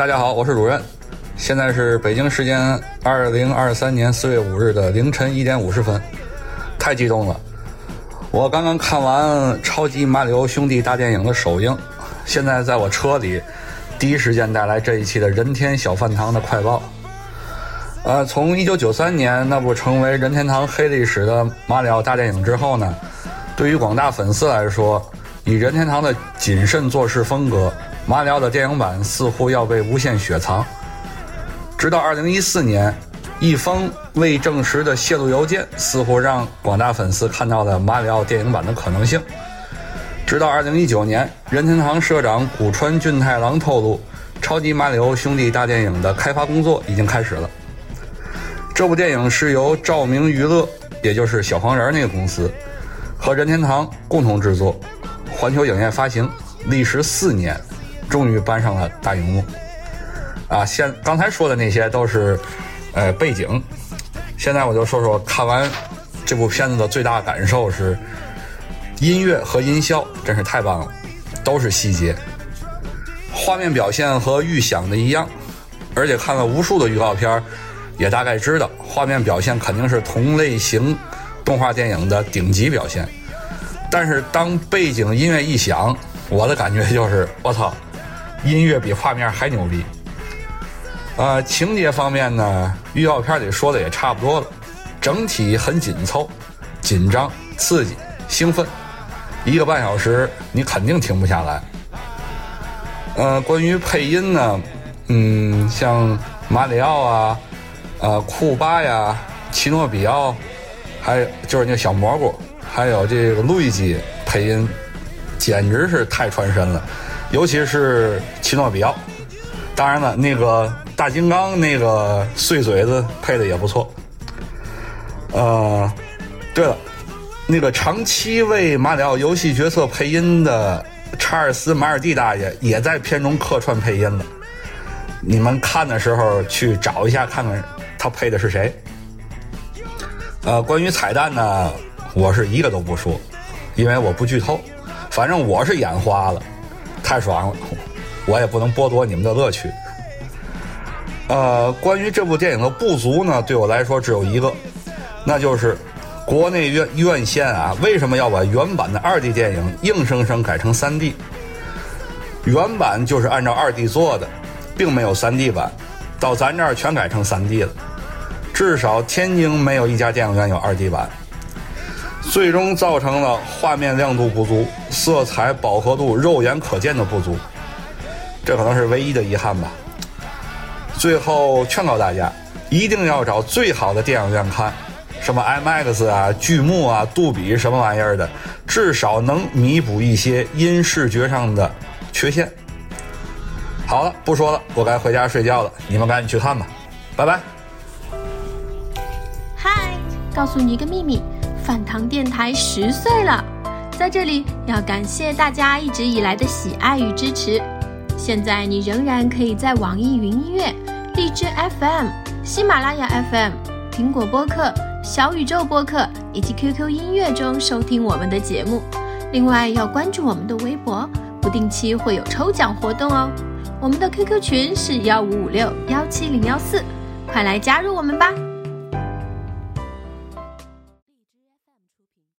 大家好，我是主任。现在是北京时间二零二三年四月五日的凌晨一点五十分，太激动了！我刚刚看完《超级马里奥兄弟大电影》的首映，现在在我车里，第一时间带来这一期的任天堂小饭堂的快报。呃，从一九九三年那部成为任天堂黑历史的《马里奥大电影》之后呢，对于广大粉丝来说，以任天堂的谨慎做事风格，马里奥的电影版似乎要被无限雪藏。直到二零一四年，一封未证实的泄露邮件似乎让广大粉丝看到了马里奥电影版的可能性。直到二零一九年，任天堂社长古川俊太郎透露，《超级马里奥兄弟大电影》的开发工作已经开始了。这部电影是由照明娱乐，也就是小黄人那个公司，和任天堂共同制作，环球影业发行，历时四年，终于搬上了大荧幕。啊，现刚才说的那些都是，呃，背景。现在我就说说看完这部片子的最大感受是，音乐和音效真是太棒了，都是细节。画面表现和预想的一样，而且看了无数的预告片，也大概知道画面表现肯定是同类型动画电影的顶级表现。但是当背景音乐一响，我的感觉就是我操，音乐比画面还牛逼。呃，情节方面呢，预告片里说的也差不多了，整体很紧凑、紧张、刺激、兴奋，一个半小时你肯定停不下来。呃，关于配音呢，嗯，像马里奥啊、呃库巴呀、奇诺比奥，还有就是那小蘑菇，还有这个路易吉配音，简直是太传神了，尤其是奇诺比奥。当然了，那个。大金刚那个碎嘴子配的也不错。呃，对了，那个长期为马里奥游戏角色配音的查尔斯·马尔蒂大爷也在片中客串配音了。你们看的时候去找一下，看看他配的是谁。呃，关于彩蛋呢，我是一个都不说，因为我不剧透。反正我是眼花了，太爽了，我也不能剥夺你们的乐趣。呃，关于这部电影的不足呢，对我来说只有一个，那就是国内院院线啊，为什么要把原版的二 D 电影硬生生改成三 D？原版就是按照二 D 做的，并没有三 D 版，到咱这儿全改成三 D 了。至少天津没有一家电影院有二 D 版，最终造成了画面亮度不足、色彩饱和度肉眼可见的不足，这可能是唯一的遗憾吧。最后劝告大家，一定要找最好的电影院看，什么 IMAX 啊、巨幕啊、杜比什么玩意儿的，至少能弥补一些音视觉上的缺陷。好了，不说了，我该回家睡觉了，你们赶紧去看吧，拜拜。嗨，告诉你一个秘密，饭堂电台十岁了，在这里要感谢大家一直以来的喜爱与支持。现在你仍然可以在网易云音乐。荔枝 FM、喜马拉雅 FM、苹果播客、小宇宙播客以及 QQ 音乐中收听我们的节目。另外要关注我们的微博，不定期会有抽奖活动哦。我们的 QQ 群是幺五五六幺七零幺四，快来加入我们吧！